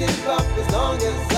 up as long as I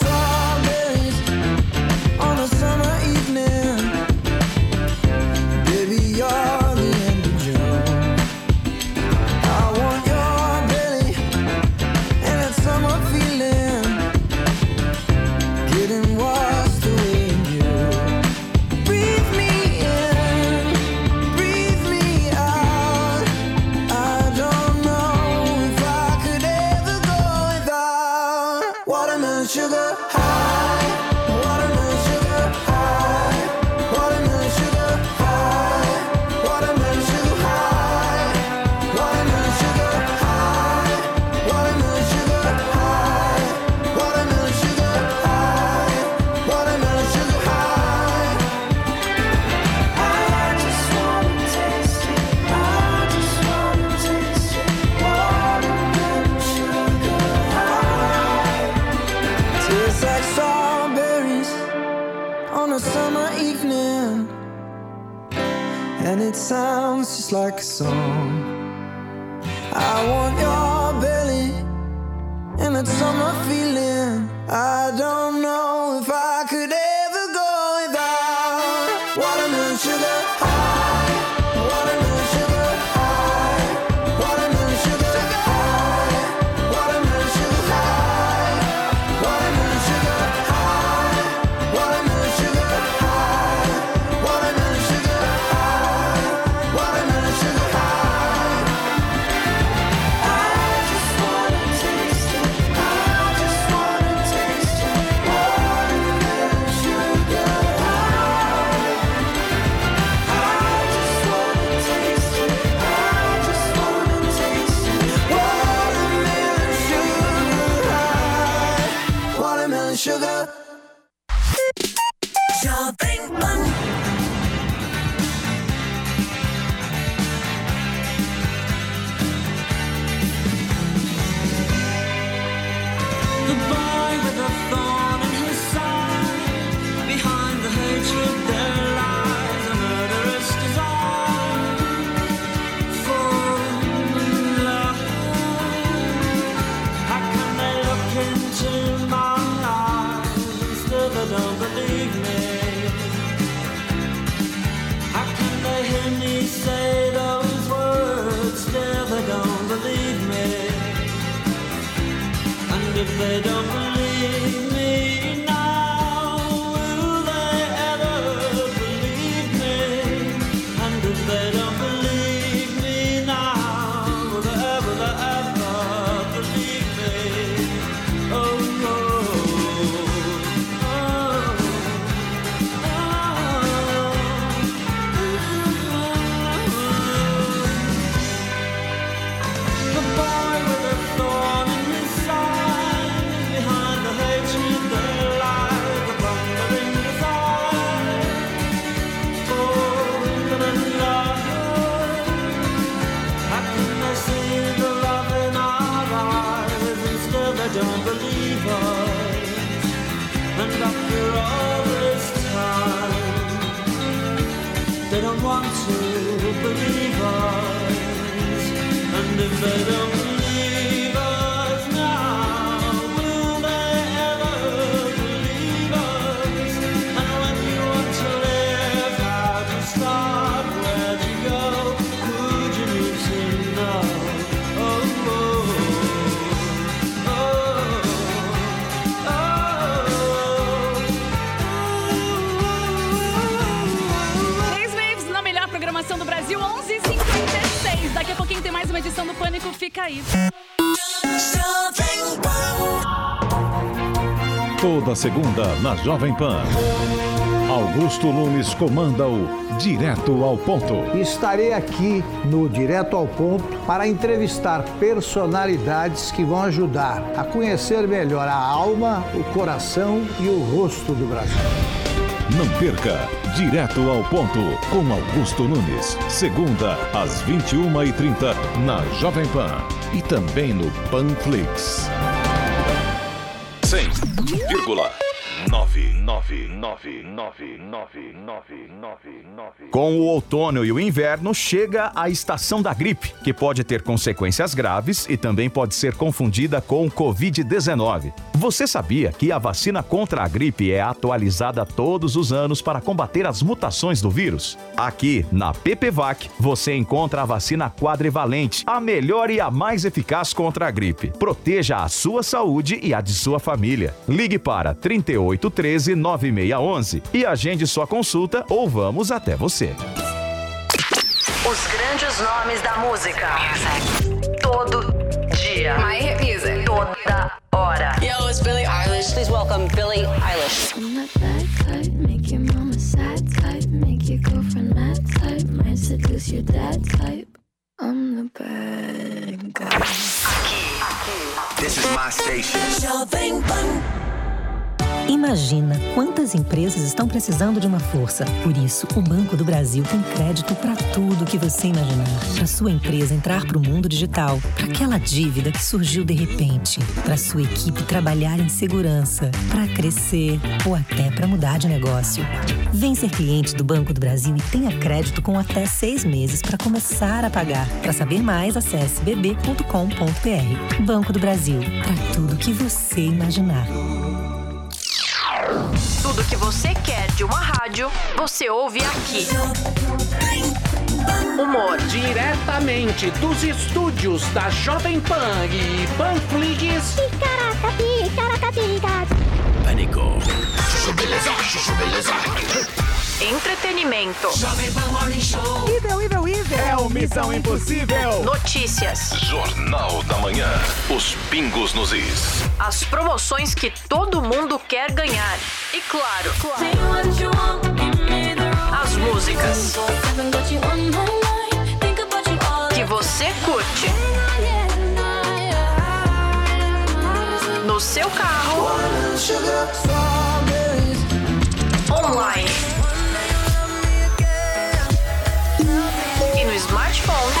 like a song. Toda segunda na Jovem Pan. Augusto Nunes comanda o Direto ao Ponto. Estarei aqui no Direto ao Ponto para entrevistar personalidades que vão ajudar a conhecer melhor a alma, o coração e o rosto do Brasil. Não perca Direto ao Ponto com Augusto Nunes. Segunda às 21h30 na Jovem Pan e também no Panflix. 100,9. Com o outono e o inverno chega a estação da gripe, que pode ter consequências graves e também pode ser confundida com o Covid-19. Você sabia que a vacina contra a gripe é atualizada todos os anos para combater as mutações do vírus? Aqui, na PPVAC, você encontra a vacina quadrivalente, a melhor e a mais eficaz contra a gripe. Proteja a sua saúde e a de sua família. Ligue para 3813 9611 e agende sua consulta ou vamos até você. Os grandes nomes da música. Todo dia. My hit music. Toda hora. Yo, it's Billie Eilish. Please welcome Billie Eilish. I'm that bad type, make your mama sad type, make your girlfriend mad type, might seduce your dad type. I'm the bad guy. Aqui, aqui. This is my station. Jovem Pan. Imagina quantas empresas estão precisando de uma força. Por isso, o Banco do Brasil tem crédito para tudo que você imaginar. Para sua empresa entrar para o mundo digital, para aquela dívida que surgiu de repente, para sua equipe trabalhar em segurança, para crescer ou até para mudar de negócio. Vem ser cliente do Banco do Brasil e tenha crédito com até seis meses para começar a pagar. Para saber mais, acesse bb.com.br. Banco do Brasil, para tudo que você imaginar. Tudo que você quer de uma rádio, você ouve aqui. Humor. Diretamente dos estúdios da Jovem Pan e Panflix. Pânico. Entretenimento. Evil, evil, evil. É o Missão Impossível. Notícias. Jornal da Manhã. Os pingos nos is. As promoções que todo mundo quer ganhar. E claro, as músicas que você curte. No seu carro. Online. No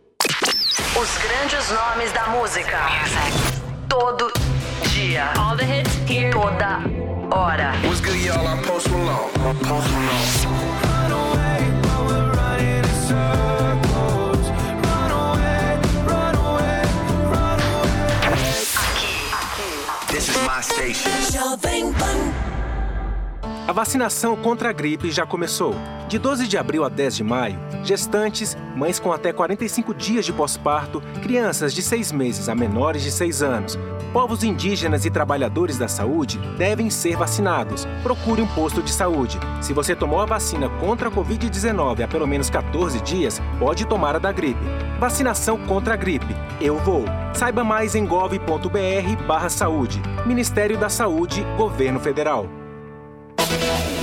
Os grandes nomes da música. Todo dia. All the hits here. Toda hora. What's good, y'all? I'm Post Malone. Post Malone. This A vacinação contra a gripe já começou. De 12 de abril a 10 de maio, gestantes, mães com até 45 dias de pós-parto, crianças de 6 meses a menores de 6 anos, povos indígenas e trabalhadores da saúde devem ser vacinados. Procure um posto de saúde. Se você tomou a vacina contra a Covid-19 há pelo menos 14 dias, pode tomar a da gripe. Vacinação contra a gripe. Eu vou. Saiba mais em gov.br/saúde. Ministério da Saúde, Governo Federal.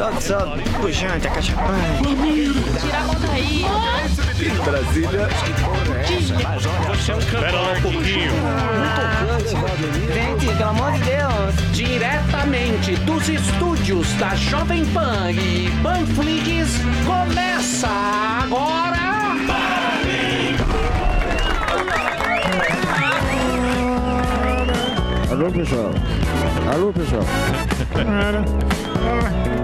Solta, solta. Pujante, a caixa Tira a mão daí. Brasília. Espera lá um pouquinho. Gente, pelo amor de Deus. Diretamente dos estúdios da Jovem Pan e Panflix, começa agora. Alô, pessoal. Alô, pessoal.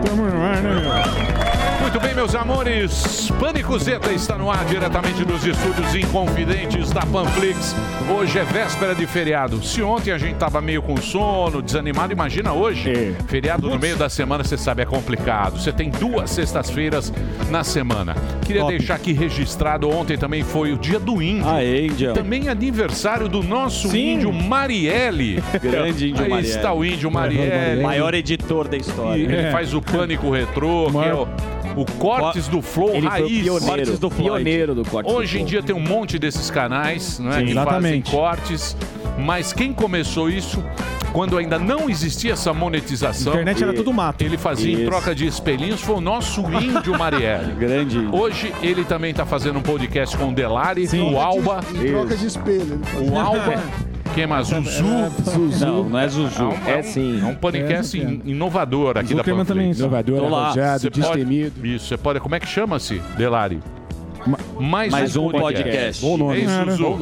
Tamo no ar, né? Muito bem, meus amores. Pânico Zeta está no ar diretamente dos estúdios inconfidentes da Panflix. Hoje é véspera de feriado. Se ontem a gente tava meio com sono, desanimado, imagina hoje. Feriado no meio da semana, você sabe, é complicado. Você tem duas sextas-feiras na semana. Queria Top. deixar aqui registrado, ontem também foi o dia do índio. Aê, índio. Também aniversário do nosso Sim. índio Marielle. Grande índio Aí Marielle. está o índio Marielle. Maior editor da história. E ele faz o Pânico Retrô, que é o, o Cortes do Flow Ele foi o Raiz. pioneiro, Cortes do Floyd. pioneiro do Cortes do Hoje em Flow. dia tem um monte desses canais não é, Sim, que exatamente. fazem cortes, mas quem começou isso... Quando ainda não existia essa monetização, Internet era tudo mato. Ele fazia em Isso. troca de espelhinhos, foi o nosso índio Marielle. Grande. Hoje ele também está fazendo um podcast com o Delari, o Alba. Em troca de espelho. O Alba. Quem mais? Zuzu. Não, não é Zuzu. É, um, é, sim. É um podcast É, in- inovador aqui da Zuckerman também. Panflix. Inovador, Tô lá. arrojado, Você pode- destemido. Isso, você pode... Como é que chama-se, Delari? Mais, Mais um podcast. É isso, Zuzu.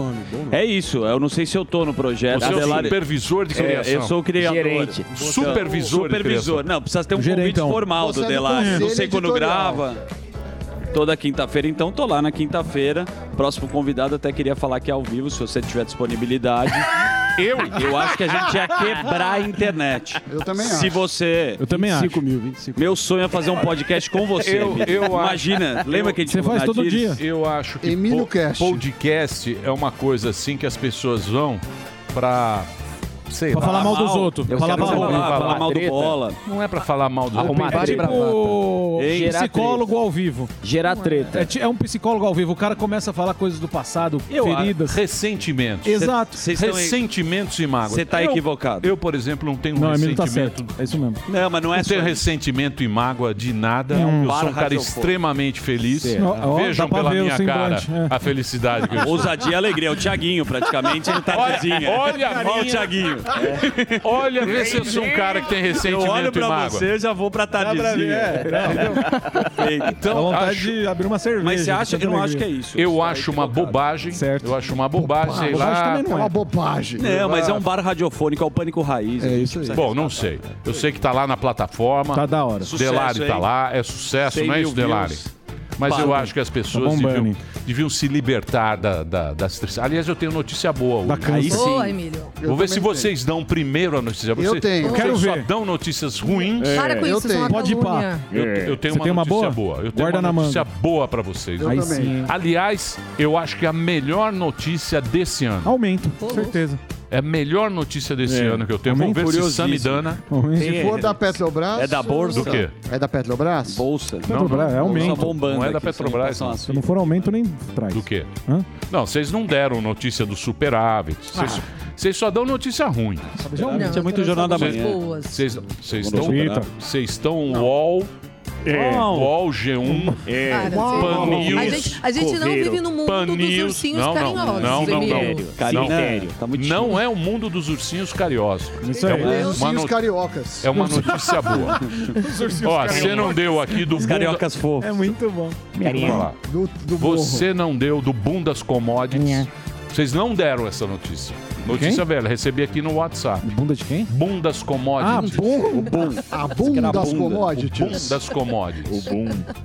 É isso, eu não sei se eu tô no projeto. Você é o supervisor de É, criação. eu sou o criador. Gerente. Supervisor de Supervisor. criação. Não, precisa ter um Gerentão. convite formal Você do é do Delari. Não sei quando grava. Toda quinta-feira, então tô lá na quinta-feira. Próximo convidado até queria falar que é ao vivo, se você tiver disponibilidade. Eu? Eu acho que a gente ia quebrar a internet. Eu também Se acho. você. Eu também 25 acho. mil, 25 Meu sonho é fazer um podcast com você. Eu, eu Imagina, acho- lembra eu- que a gente falou na Dires? Eu acho que Emílio po- Cast. podcast é uma coisa assim que as pessoas vão pra. Sei Pra lá, falar mal dos outros. Eu Falar quero mal- ouvir falar mal do treta. bola. Não é pra falar mal do Arrumar treta. Tipo Ei, psicólogo ao vivo. Gerar treta. É, é um psicólogo ao vivo. O cara começa a falar coisas do passado, Eu feridas. Ressentimentos. Exato. Cê- Ressentimentos e mágoas. Cê tá Eu- equivocado. Eu, por exemplo, não tenho Não, Emílio tá ressentimento. certo. É isso mesmo. Não, mas não é não tenho só- ressentimento e mágoa de nada. É um eu sou um cara extremamente feliz. Vejam pela minha cara é. a felicidade que eu. Ousadia e alegria. É o Thiaguinho, praticamente, no tardezinha. Olha, olha o Thiaguinho. Tadinho. Olha, vê se eu sou um cara que tem Eu ressentimento olho e pra mágoa. você, eu já vou pra Tadinho. é, Então, Dá vontade acho- de abrir uma cerveja. Mas você acha? Eu não acho que é isso. Eu acho uma bobagem. Eu acho uma bobagem, sei Bobagem lá. também não é. uma bobagem. Não, mas é um bar radiofônico, é o Pânico Raiz. É isso aí. Bom, não sei. Eu sei que tá lá na plataforma. Tá da hora. Delari tá lá, é sucesso, 100 não é isso, Delari? Mas eu acho que as pessoas Tá deviam, deviam se libertar da, da, das tristezas. Aliás, eu tenho notícia boa hoje. Bacana. Aí sim. Boa, Emílio. Vou ver se vocês dão primeiro a notícia. Vocês, tenho. Vocês Quero só ver. dão notícias ruins. Para com eu isso, isso é uma tenho. Pode ir pá. calúnia. Eu, eu tenho Você uma tem uma notícia boa? Eu tenho Guarda uma na notícia boa pra vocês. Aí também. sim. Aliás, eu acho que é a melhor notícia desse ano. Aumento, certeza. É a melhor notícia desse É. ano que eu tenho. Vamos ver se. Samidana. Se for da Petrobras. É da Bolsa? Do quê? É da Petrobras? Bolsa. Petrobras, é Tá aumento. bombando Não é da Petrobras, não. Se não for aumento, nem traz. Do quê? Hã? Não, vocês não deram notícia do superávit. Vocês, vocês só dão notícia ruim. Realmente é muito jornal da manhã. Vocês estão vocês estão UOL, UOL G1, Para, Pan você- News, a gente, a gente não vive no mundo Pan dos ursinhos Não, não, carinhosos, não, não, Emílio. não. Carinho, tá muito Não é o mundo dos ursinhos carinhosos. Isso É Os uma ursinhos cariocas. é uma notícia boa. Ó, você não deu aqui do Os cariocas fofos. É muito bom. Do, do. Você não deu do Bundas Commodities. Vocês não deram essa notícia. Notícia velha, recebi aqui no WhatsApp. Bunda de quem? Bundas Ah, Commodities. Bom, a bunda das commodities. Bundas Commodities.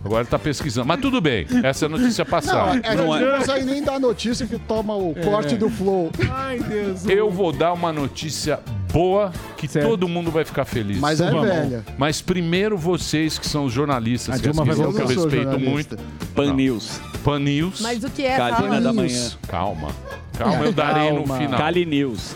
Agora ele tá pesquisando. Mas tudo bem, essa é a notícia Não, passada. Não não é. consegue nem dar notícia que toma o corte do flow. Ai, Deus. Eu vou dar uma notícia boa que Certo. todo mundo vai ficar feliz. Mas é Vamos. velha. Mas primeiro vocês que são os jornalistas, A que, Dilma vai que eu respeito jornalista. muito. Pan Não. News. Pan News. Mas o que é? Calina Fala. da manhã. Calma. Calma, eu darei no final. Cali News.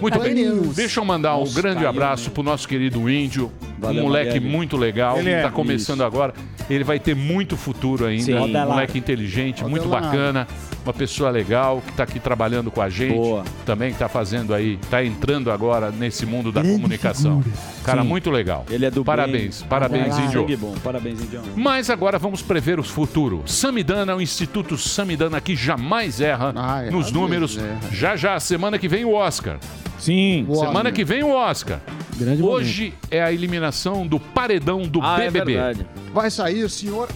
Muito bem. News. Deixa eu mandar um Nossa, grande caiu, abraço né? pro nosso querido Índio. Valeu, um moleque Marielle. muito legal. Ele Ele é. tá começando agora. Ele vai ter muito futuro ainda. Sim. Um Roda moleque inteligente, muito lá. bacana. Uma pessoa legal que tá aqui trabalhando com a gente. Boa. Também que tá fazendo aí, tá entrando agora nesse mundo da comunicação. Cara, Sim. muito legal. Ele é do Parabéns, bem. parabéns, Sangue Índio. bom. Parabéns, Índio. Mas agora vamos prever o futuro. Samidana, o Instituto Samidana que jamais erra Ah, é, nos números. erra. Já já, semana que vem o Oscar. Sim. Boa. Semana que vem o Oscar. Grande Hoje é a eliminação do paredão do Ah, é BBB. verdade. Vai sair o senhor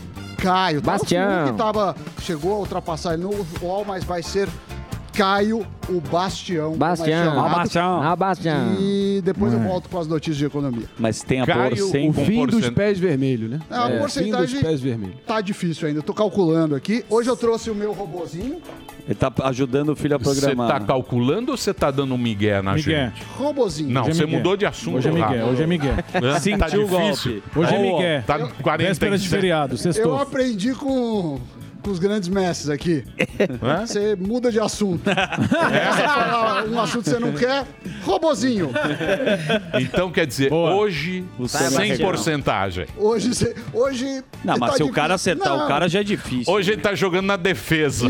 Caio. Bastião. que tava, chegou a ultrapassar ele no UOL, mas vai ser Caio, o Bastião. é Bastião. chamado. Ah, Bastião. Ah, Bastião. E depois eu volto com as notícias de economia. Mas tem a Caio, porcentagem. o fim dos pés vermelhos, né? a É, fim dos porcentagem pés vermelhos. tá difícil ainda. Eu tô calculando aqui. Hoje eu trouxe o meu robozinho. Ele tá ajudando o filho a Você programar. tá calculando ou você tá dando um migué na Migué. gente? Robozinho. Não, é você Miguel. mudou de assunto. Hoje é Miguel, rápido. hoje é Miguel. Hã? Sentiu tá o difícil. golpe. Hoje é Ó, Miguel. Tá 40 Véspera de feriado, Eu sextou. aprendi com, com os grandes mestres aqui. Você muda de assunto. Essa fala um assunto que você não quer, robozinho. Então quer dizer, Boa. hoje, O sem Samuel. porcentagem. Hoje, você, hoje Não, mas tá se o cara acertar Não, o cara já é difícil. Hoje ele tá jogando na defesa.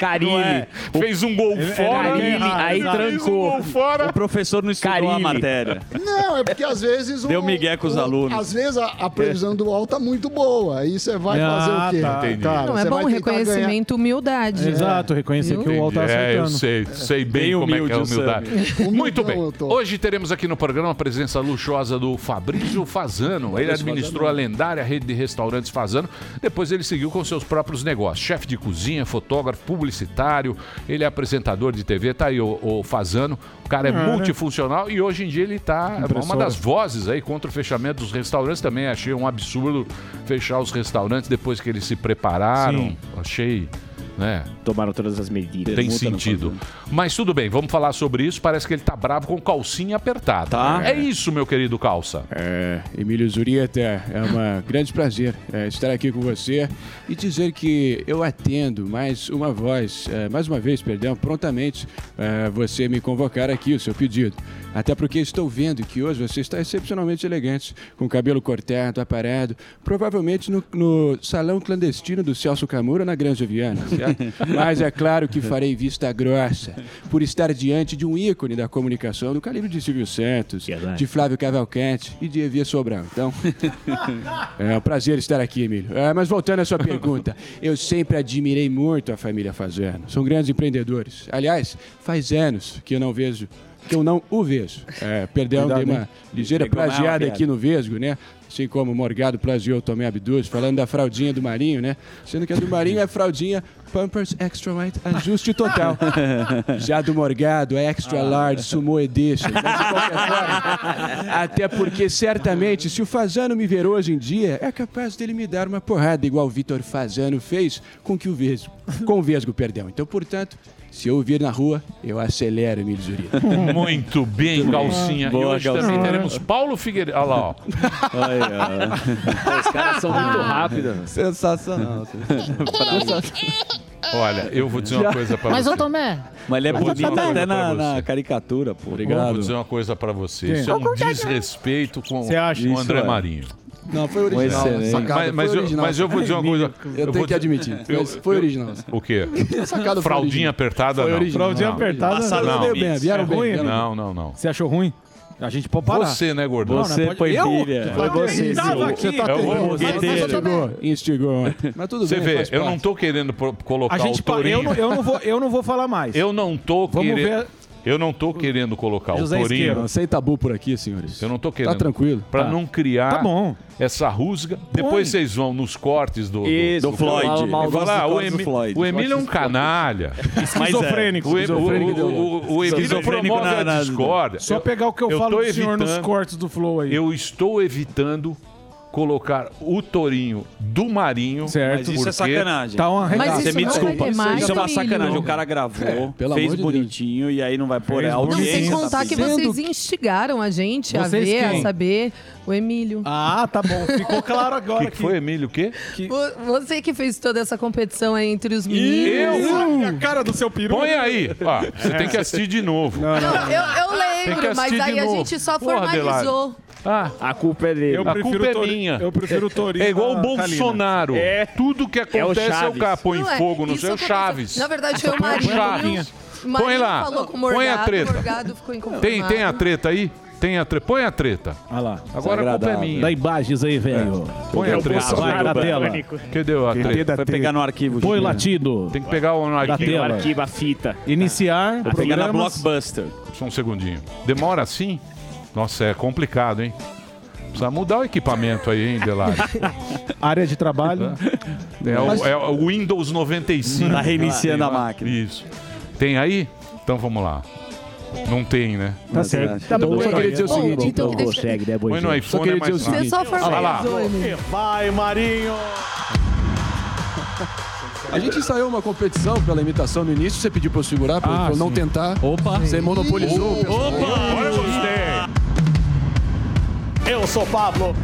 Carille. Fez um gol fora. Carille, aí fez um trancou. gol fora. O professor não estudou a Carilli. matéria. Não, é porque às vezes o. Deu migué com os o- alunos. Às vezes a, a previsão do UOL tá muito boa. Aí você vai Ah, fazer o quê? tá. Entendi. Cara, Não, é você bom vai reconhecimento, humildade. Exato, reconhecer que o UOL tá Entendi. É, eu acertando. sei, sei bem, Bem como é que é humildade. Muito bem. Hoje teremos aqui no programa a presença luxuosa do Fabrício Fazano. Ele administrou a lendária rede de restaurantes Fazano. Depois ele seguiu com seus próprios negócios. Chefe de cozinha, fotógrafo, publicitário. Ele é apresentador de TV. Tá aí o, o Fazano. O cara é Ah, né? multifuncional e hoje em dia ele tá uma das vozes aí contra o fechamento dos restaurantes. Também achei um absurdo fechar os restaurantes depois que eles se prepararam. Sim. Achei, né? Tomaram todas as medidas. Tem sentido. Mas tudo bem, vamos falar sobre isso. Parece que ele tá bravo com calcinha apertada. Tá. É isso, meu querido calça. É, Emílio Zurieta, é um grande prazer é, estar aqui com você e dizer que eu atendo mais uma voz, é, mais uma vez, perdão, prontamente é, você me convocar aqui, o seu pedido. Até porque estou vendo que hoje você está excepcionalmente elegante, com o cabelo cortado, aparado, provavelmente no, no salão clandestino do Celso Camura na Granja Viana, certo? Mas é claro que farei vista grossa por estar diante de um ícone da comunicação do calibre de Silvio Santos, de Flávio Cavalcante e de Evia Sobral. Então, é um prazer estar aqui, Emílio. É, mas voltando à sua pergunta, eu sempre admirei muito a família Fazano. São grandes empreendedores. Aliás, faz anos que eu não vejo que eu não o vejo. É, perdão, Cuidado, dei uma hein? ligeira Pegou plagiada aqui no Vesgo, né? Assim como o Morgado plagiou Tomé Abduz, falando da fraldinha do Marinho, né? Sendo que a do Marinho é fraldinha Pampers Extra White, ajuste total. Já do Morgado é Extra Large, Sumo Edition. Mas de qualquer forma, até porque certamente, se o Fazano me ver hoje em dia, é capaz dele me dar uma porrada, igual o Vitor Fazano fez com que o Vesgo, com o Vesgo, perdão. Então, portanto, se eu o vir na rua, eu acelero, Emílio Zurita. Muito bem, calcinha. Boa, e hoje também teremos Paulo Figueiredo. Olha lá, ó. Os caras são muito rápidos. Sensacional. Olha, eu vou dizer uma coisa pra Mas, você. ô Tomé. Mas ele é Eu vou dizer bonito até na, na caricatura, pô. Vou dizer uma coisa pra você. Isso é um Qual que é? desrespeito com, Você acha? com o Isso André é. Não, foi original. Excelente. Sacada, Mas, mas foi eu, original. mas eu vou dizer uma coisa. Eu vou tenho que admitir. mas foi original. O quê? A sacada Fraldinha apertada, Foi não. original. Fraldinha Não. apertada. Passaram Não. meio bem, vieram É bem. ruim? vieram bem. Não, não, não. Você achou ruim? A gente pode parar. Você, né, gordão? Não, não Você pode- foi eu? pilha. Foi você. Você tá É o terrível. fogueteiro. Instigou, instigou. Mas tudo Você bem, vê, faz eu parte. não tô querendo colocar A gente o pa- Tourinho. eu, não, eu, não vou, eu não vou falar mais. Eu não tô Vamos querendo. Eu não tô querendo colocar José o Tourinho. Isqueiro, sem tabu por aqui, senhores. Eu não tô querendo. tranquilo. Pra Tá. não criar Tá bom. essa rusga. Depois vocês vão nos cortes do, do, Isso, do Floyd. Floyd. Mal- Eu falar, mal- o, Emi- Floyd. o Emílio é um canalha. Esquizofrênico. O, o, o, Esquizofrênico o, Emílio Esquizofrênico promove na- a na- discórdia. Só pegar o que eu, tô falo do senhor nos evitando- cortes do Flow aí. Eu estou evitando colocar o Tourinho do Marinho. Certo. Mas isso é sacanagem. Tá uma Mas regata. Você isso me não desculpa. isso é uma sacanagem. O cara gravou, É, pelo fez de bonitinho e aí não vai pôr Fez a Não, audiência. sem tá contar que pedindo. vocês instigaram a gente a Vocês ver, quem? a saber. O Emílio. Ah, tá bom. Ficou claro agora que, que foi, Emílio? O quê? Vo- Você que fez toda essa competição aí entre os meninos. Olha a cara do seu peru. Põe aí. Ó, você tem que assistir de novo. Não, eu, eu Tem que lembro, mas aí a gente só Porra, formalizou. Ah, A culpa é dele. Eu a prefiro culpa é Tori- minha. eu prefiro o Torinho É igual o na Bolsonaro. É. Tudo que É o acontece é o Chaves. cara põe Não é, fogo no isso seu aconteceu- Chaves. Na verdade, foi o Marinho. Chaves. O Marinho Põe lá. falou com o Põe a Morgado, treta. o Morgado. Tem, tem a treta aí? Tem a treta. Põe a treta. Olha lá. Agora a culpa é minha. Dá imagens aí, velho. Põe a treta. Vai na tela. Cadê a treta? Foi pegar no arquivo. Põe latido. Tem que pegar o Da arquivo. tela. Arquiva a fita. Iniciar. Foi pegar na. Blockbuster. Só um segundinho. Demora assim? Nossa, é complicado, hein? Precisa mudar o equipamento aí, hein, Delari? Área de trabalho. É o, é o Windows 95. Tá reiniciando Tem a máquina. Isso. Tem aí? Então vamos lá. Não tem, né? Tá certo. Tá Então, bom, eu só queria dizer o Bom, seguinte. então Não consegue, né, Põe no iPhone é mais fácil. Você só Olha lá. Vai, Marinho. A gente ensaiou uma competição pela imitação no início, você pediu pra eu segurar, pra Ah, eu não tentar. Opa. Você monopolizou. o pessoal. Agora eu gostei. Eu sou Pablo.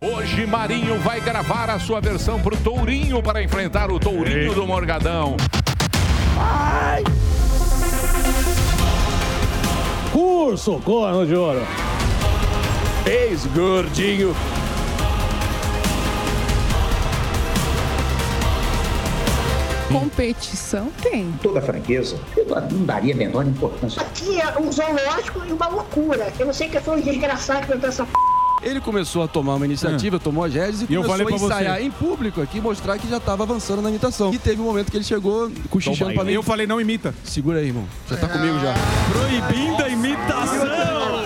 Hoje Marinho vai gravar a sua versão pro Tourinho para enfrentar o Tourinho do Morgadão. Curso Corno de Ouro. Ex-gordinho. Competição tem. toda a franqueza, eu não daria a menor importância. Aqui é um zoológico e uma loucura. Eu não sei que foi um desgraçado que inventou essa p. Ele começou a tomar uma iniciativa, tomou as rédeas e E eu começou falei a pra você. ensaiar em público aqui, mostrar que já tava avançando na imitação. E teve um momento que ele chegou cochichando pra mim. Eu falei, não imita. Segura aí, irmão. Já tá comigo já. Proibindo a imitação.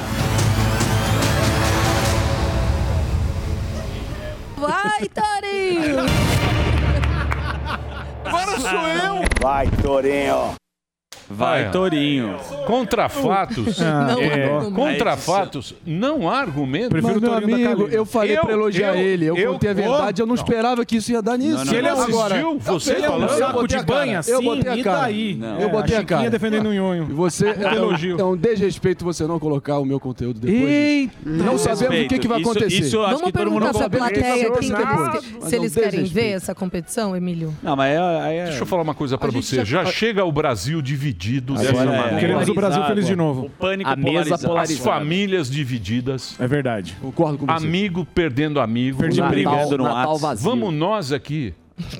Vai, Torinho! Sou eu! Vai, Torinho. Vai, Vai. Torinho. Contra fatos. Não, é, argumento. contra fatos, não há argumento. Prefiro Mas, meu o Torinho da amigo, eu falei Eu- pra elogiar eu- ele. Eu, eu- contei a verdade, eu não Não. esperava que isso ia dar nisso. Não, Se ele não, assistiu, Agora, você é falando- saco botei a banho assim, Eu botei a e cara. daí? Não. Eu botei a Chiquinha cara. defendendo o E nhonho. você é um, elogio. é um desrespeito você não colocar o meu conteúdo depois. Eita! Não sabemos o que, que vai acontecer. Isso, eu acho Vamos que todo mundo perguntar pra sabe plateia é se eles, é um eles querem ver essa competição, Emílio. Não, mas é, é... Deixa eu falar uma coisa pra A você. já- Já chega o Brasil dividido Agora dessa é. Queremos o Brasil feliz de O novo. pânico A mesa polarizado. As famílias divididas. É verdade. Concordo com você. Amigo perdendo amigo. Perdi Natal, briga. no Natal vazio. Vamos nós aqui.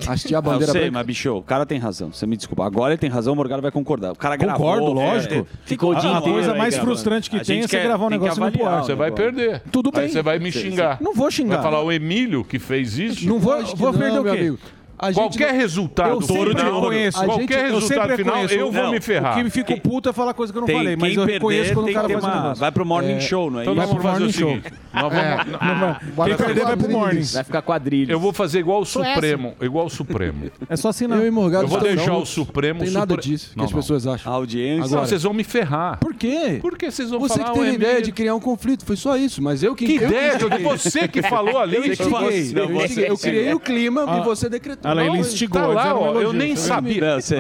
Hastear a Eu bandeira sei, branca. mas bicho, o cara tem razão. Você me desculpa. Agora ele tem razão, o Morgado vai concordar. O cara gravou. Concordo, lógico. é, Ficou o dia A coisa aí mais gravando. frustrante que A tem é você gravar um negócio e não avaliar pôr. o Você vai perder. Tudo Aí bem. você vai me Sim, xingar. Não vou xingar. Vai falar o Emílio que fez isso? Não vou, vou não, perder o meu quê? amigo. A qualquer resultado eu sempre final, reconheço. qualquer eu sempre resultado final, reconheço. eu vou Não, me ferrar. O que me fica Quem- puto é falar coisa que eu não Tem- falei, mas quem eu reconheço perder quando o tem cara que faz ter um uma- vai pro morning É, show, não é Então isso? nós vamos fazer o morning show. É, não vai- Quem vai perder vai pro morning. Vai ficar quadrilha. Eu vou fazer igual o. Supremo. Igual o Supremo. É só assinar. Eu e Morgado Eu vou deixar o. Supremo... Tem nada disso que Não, as não. pessoas acham. A audiência. Agora, Não, vocês vão me ferrar. Por quê? Porque vocês vão Você falar que teve a ideia de criar um conflito, foi só isso. Mas eu que... Que eu ideia? instiguei. Você que falou ali. Eu Você instiguei. que- Eu Não, instiguei. Eu você- criei o clima Ah. e você decretou. Olha lá, ele instigou. Tá lá, um ó, eu elogio. nem Você sabia. Você-.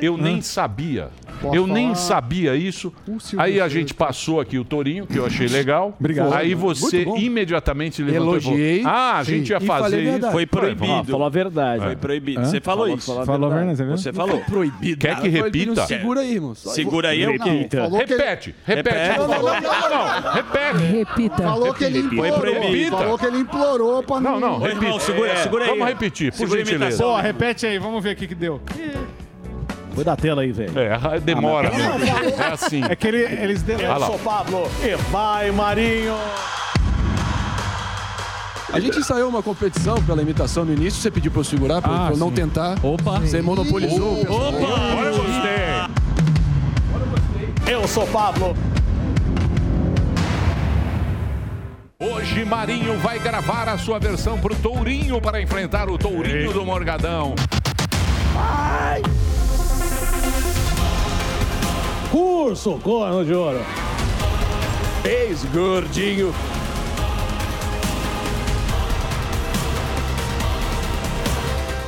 Eu nem sabia. Posso Eu nem sabia isso. Aí a gente passou aqui o Tourinho, que eu achei legal. Obrigado. Aí você imediatamente levantou Elogiei. Ah, a Sim. gente ia E falei a fazer isso. verdade. Foi proibido. falou a verdade. Foi proibido. Hã? Você falou Falou- isso. falou a verdade. verdade, você viu? Você falou. proibido. Quer que Foi- repita? não Segura aí, irmão. Só- Segura aí, é o quê? Repita. Repete, repete. Repete. Não, não, Não, não, não, não. Repete. Repita. falou que ele Foi implorou. proibido. Falou que ele implorou pra Não, não, repita. segura- segura aí. Vamos repetir, por gentileza. repete aí, vamos ver o que que deu. Foi da tela aí, velho. É, demora. mesmo. É assim. É que ele- eles deletam. lá. Sou Pablo e vai, Marinho. A gente ensaiou uma competição pela imitação no início, você pediu pra eu segurar, pra Ah, eu não sim. tentar. Opa. Você monopolizou. o pessoal. Agora eu gostei. Eu sou Pablo. Hoje Marinho vai gravar a sua versão pro Tourinho para enfrentar o Tourinho do Morgadão. Curso, corno de ouro. Ex-gordinho.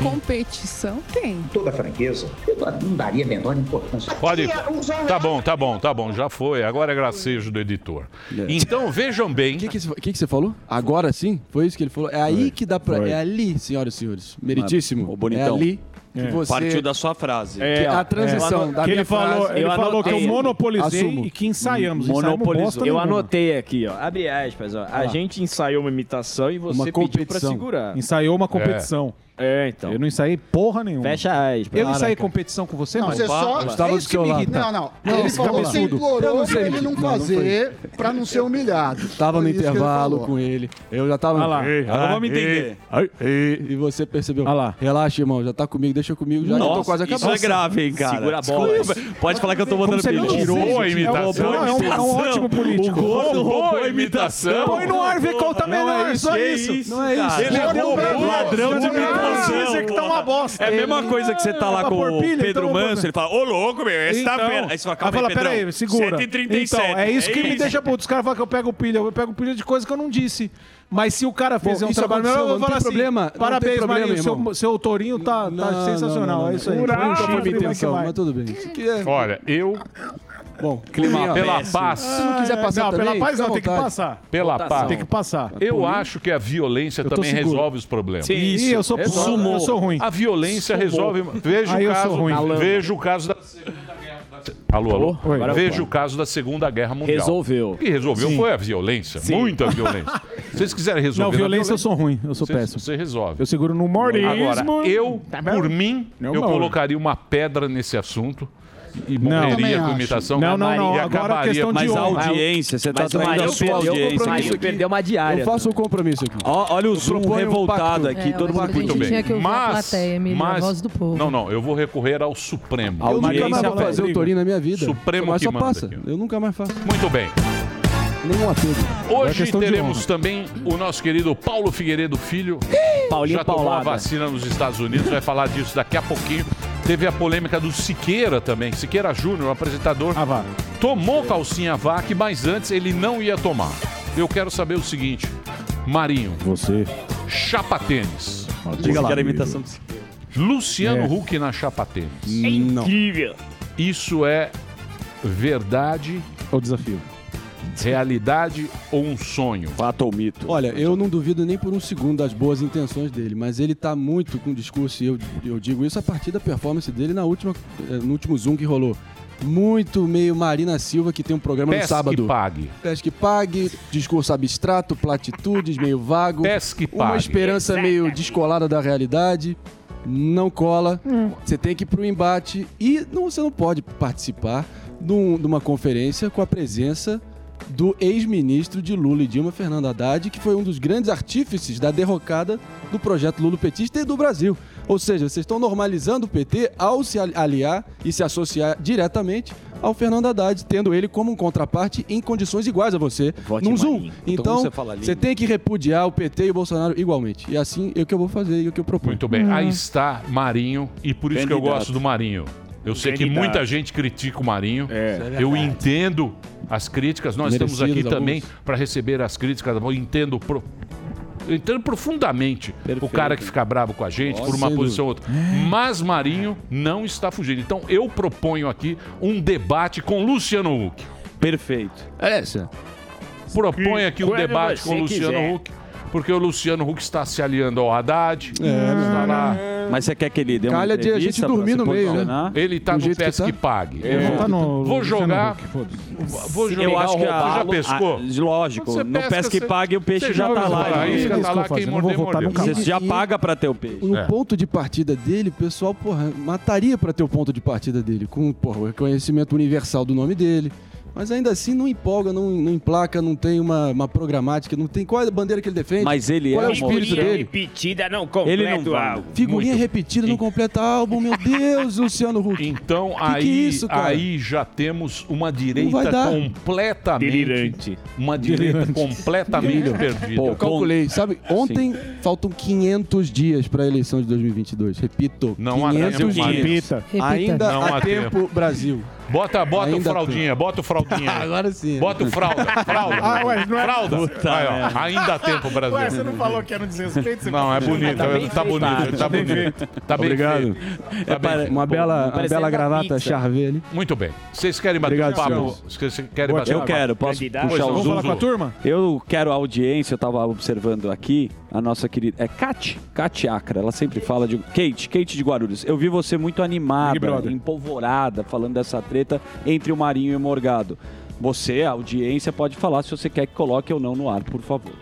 Competição tem. Toda franqueza, eu não daria a menor importância. Pode. Homens- Tá bom, tá bom, tá bom, já foi. Agora é gracejo do editor. Então vejam bem. O que, que, você- que que você falou? Agora sim? Foi isso que ele falou? É aí que dá pra. É ali, senhoras e senhores. Meritíssimo. Ô, bonitão. É ali É. você. Partiu da sua frase. que é a transição da que minha ele falou, frase. ele eu falou que eu anotei. monopolizei Assumo. e que ensaiamos. Monopolizou. Eu anotei aqui, ó. Abre aspas, ó. A lá. gente ensaiou uma imitação e você Uma pediu pra competição. segurar. Ensaiou uma competição. É, então. Eu não ensaiei porra nenhuma. Fecha aspas. Eu ensaiei competição com você, Não, mas você só. eu estava é do isso que seu me lado. Não, não. Não, ele falou que implorou não pra ele não Não, não fazer, pra não ser humilhado. Tava no isso ele intervalo com ele. Eu já tava. Olha lá. Ei, Agora vamos entender. ei, ei, E você percebeu. Olha lá. Relaxa, irmão. Já tá comigo, deixa comigo. Já, já tô Nossa, quase isso acabando. é grave, hein, cara. Segura a bola. Desculpa. Pode falar que eu tô Como mandando você é pilha. mentiroso. Boa imitação. Não, é um, é um ótimo político. O gordo roubou a imitação. Põe no ar, vê qual tá melhor. só isso. Não é isso. Ele é um ladrão de Não imitação. Precisa que tá uma bosta. É a mesma coisa que você tá lá Pra com o pilha, Pedro então, Manso, ele fala, ô louco, meu, esse tá Então, fera. Aí você fala, calma aí, Pedrão. peraí, segura. 137. Então, é isso que me deixa puto. Os caras falam que eu pego pilha, eu pego pilha de coisa que eu não disse. Mas se o cara Bom, fizer um isso trabalho melhor, eu vou não falar assim, problema, não parabéns, problema, Marinho, seu, seu tourinho tá, tá Não, sensacional, não, não, é isso aí. não. Um Não intenção, vai. mas tudo bem. Isso aqui é... Olha, eu, Bom, Clima Clima pela paz, Se não quiser passar Não, também, pela paz não, tem que passar. pela Votação. paz, Tem que passar. eu acho que a violência também seguro. resolve os problemas. Sim. Ih, eu sou, Sumou. eu sou ruim. A violência resolve. Veja Aí o caso. ruim. Veja o caso da Segunda Guerra. Alô, alô. Oi. Veja o caso da Segunda Guerra Mundial. Resolveu. O que resolveu Sim. foi a violência. Muita violência. Se vocês quiserem resolver. Não, na violência eu sou ruim, eu sou você, péssimo. Você resolve. Eu seguro no humorismo. Agora, eu, Tá por mim, Não, eu colocaria uma pedra nesse assunto e Não. morreria com imitação. Não, não, não, e agora a acabaria questão de a audiência, você tá Mas o traindo a sua audiência. Marinho perdeu uma diária. Eu faço um compromisso aqui. Ó, olha o zoom revoltado aqui, É, todo mundo a Muito bem. tinha que ouvir a mas, plateia, Emílio, a mas, voz do povo. Não, não, eu vou recorrer ao Supremo. Eu nunca mais Audiência vou fazer o pega. Torinho na minha vida. Supremo Mas que só manda passa. aqui. Eu nunca mais faço. Muito bem. Nenhum apego. É Hoje questão de teremos honra. também o nosso querido Paulo Figueiredo Filho. Paulinho Já tomou a Paulada. vacina nos Estados Unidos, vai falar disso daqui a pouquinho. Teve a polêmica do Siqueira também. Siqueira Júnior, apresentador, Ah, vá. tomou calcinha VAC, mas antes ele não ia tomar. Eu quero saber o seguinte, Marinho, Você. chapa tênis. Diga lá. Imitação do Siqueira. Luciano É. Huck na chapa tênis. Não. Incrível. Isso é verdade, O desafio. Realidade ou um sonho? Fato ou mito? Olha, eu não duvido nem por um segundo das boas intenções dele, mas ele tá muito com o discurso, e eu, eu digo isso a partir da performance dele na última, eh, no último Zoom que rolou. Muito meio Marina Silva, que tem um programa no Pesque sábado. e pague. Pesque e pague, discurso abstrato, platitudes, meio vago. Pesque e Uma pague. esperança meio descolada da realidade. Não cola. Você tem que ir pro embate e não, você não pode participar de, um- de uma conferência com a presença do ex-ministro de Lula e Dilma, Fernando Haddad, que foi um dos grandes artífices da derrocada do projeto Lula petista e do Brasil. Ou seja, vocês estão normalizando o PT ao se ali- aliar e se associar diretamente ao Fernando Haddad, tendo ele como um contraparte em condições iguais a você, Vote num Zoom. Então você fala língua. você tem que repudiar o PT e o Bolsonaro igualmente. E assim é o que eu vou fazer e é o que eu proponho. Muito bem, aí está Marinho, e por isso que eu Candidato. gosto do Marinho. Eu sei que muita gente critica o Marinho. É. Eu entendo as críticas. Nós estamos aqui Merecidas, também para receber as críticas. Eu entendo, pro- eu entendo profundamente o cara que fica bravo com a gente Ó, por uma posição ou outra. Mas Marinho não está fugindo. Então eu proponho aqui um debate com Luciano Huck. Perfeito. Essa. Propõe aqui um debate com Luciano quiser. Huck. Porque o Luciano Huck está se aliando ao Haddad. É, está lá. Mas você quer que ele dê uma Calha de a gente dormir no meio, né? Ele tá Do no jeito que tá. Pague. É. Tá no vou jogar. Huck. Vou jogar. eu acho que tu já a- pescou? a- lógico, no pesca, pesca e você- pague o peixe já joga tá lá. né? tá que lá quem eu não vou morder, votar mordeu. nunca Você já paga pra ter o peixe. O É. ponto de partida dele, o pessoal, porra, mataria pra ter o ponto de partida dele, com porra, o reconhecimento universal do nome dele. Mas ainda assim não empolga, não, não emplaca, não tem uma, uma programática, não tem. Qual é a bandeira que ele defende? Mas ele Qual é é o uma espírito dele? repetida não Ele completa não o vai. álbum. Figurinha Muito. repetida, não completa álbum, meu Deus, Luciano Huck. Então Que que aí, é isso, aí já temos uma vai direita dar. completamente. Delirante. Uma direita Delirante. completamente perdida. Eu calculei, sabe? Ontem faltam 500 dias para a eleição de 2022. Repito, Não há 500 tempo dias. Repita. Ainda Não há há tempo, tempo. Brasil. Bota, bota o Ainda fraldinha, bota o fraldinha. Agora sim. Bota o fralda, fralda. Ah, ué, não é- Fralda. Puta Aí, ó, ainda há tempo, Brasil. Ué, você não falou que era um desrespeito? Você Não, é falou- bonito, Tá bem tá bonito, tá bem bonito. feito. Tá bem Obrigado. feito. Tá bem. Uma bela, uma bela gravata charvet ali. Muito bem. Vocês querem bater Obrigado, papo? Vocês querem bater um Eu quero, posso puxar o Vamos falar com a turma? Eu quero a audiência, eu tava observando aqui, a nossa querida. É Kate, Kate Acra, ela sempre fala de. Kate, Kate de Guarulhos. Eu vi você muito animada, empolvorada, falando dessa treta entre o Marinho e o Morgado. Você, a audiência, pode falar se você quer que coloque ou não no ar, por favor.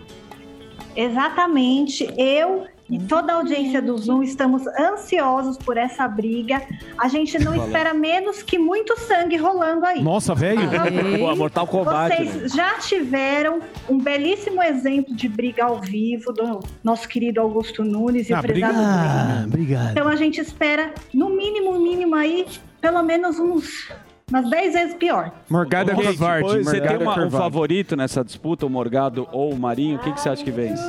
Exatamente. Eu e toda a audiência do Zoom estamos ansiosos por essa briga. A gente não Valeu. espera menos que muito sangue rolando aí. Nossa, velho. Pô, Mortal Kombat. Vocês né? já tiveram um belíssimo exemplo de briga ao vivo do nosso querido Augusto Nunes e Ah, o prezado briga- Drake. obrigado. Então a gente espera, no mínimo, mínimo aí, pelo menos uns umas 10 vezes pior. Morgado é covarde. você tem é uma- um favorito nessa disputa, o Morgado ou o Marinho? Quem que você acha que vence?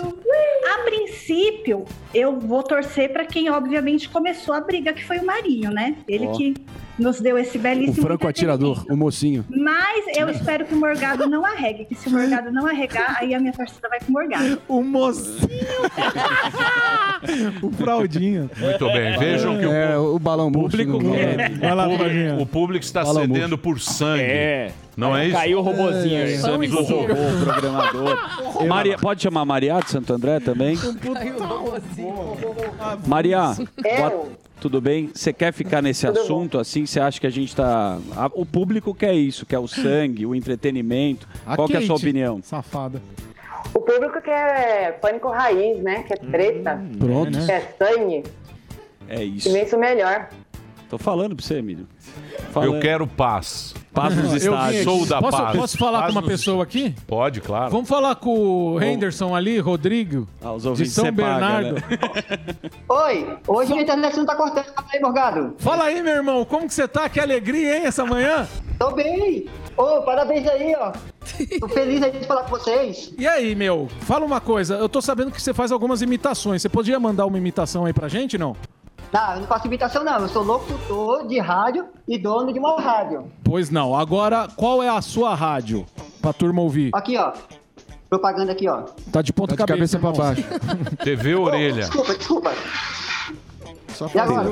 Princípio, eu vou torcer para quem, obviamente, começou a briga, que foi o Marinho, né? Ele Ó. que nos deu esse O belíssimo. franco atirador, o mocinho. Mas eu espero que o Morgado não arregue, que se o Morgado não arregar, aí a minha torcida vai com o Morgado. O mocinho. o fraldinha. Muito bem, vejam que o É, o balão murcho público, não- Vai lá, o público, o público está Fala, cedendo por sangue. É. Não é isso? Caiu o robozinho aí. Sammy do robô, programador. Maria, pode chamar Maria de Santo André também? Maria, boa- tudo bem? Você quer ficar nesse assunto assim? Você acha que a gente tá. a- o público quer isso, quer o sangue, o entretenimento. Qual que é a sua Kate, opinião? Safada. O público quer pânico raiz, né? Que é treta. Pronto. Que é sangue. É isso. Imenso melhor. Tô falando pra você, Emílio. Eu Falando. quero paz. Paz nos Eu estádios. Sou da posso, paz. Posso falar Paz com uma nos- pessoa aqui? Pode, claro. Vamos falar com o Henderson ali, Rodrigo, Ah, os de São paga, Bernardo. né? Oi, hoje a internet não tá cortando. Fala aí, Morgado. Fala aí, meu irmão, como que você tá? Que alegria, hein, essa manhã? Tô bem. Ô, parabéns aí, ó. Tô feliz aí de falar com vocês. E aí, meu, fala uma coisa, eu tô sabendo que você faz algumas imitações, você podia mandar uma imitação aí pra gente, não? Não, eu não faço imitação, não. Eu sou locutor de rádio e dono de uma rádio. Pois não, agora, qual é a sua rádio? Pra turma ouvir. Aqui, ó. Propaganda aqui, ó. Tá de ponta Tá de cabeça pra irmão. baixo. TV Orelha. Desculpa, desculpa. Só E agora?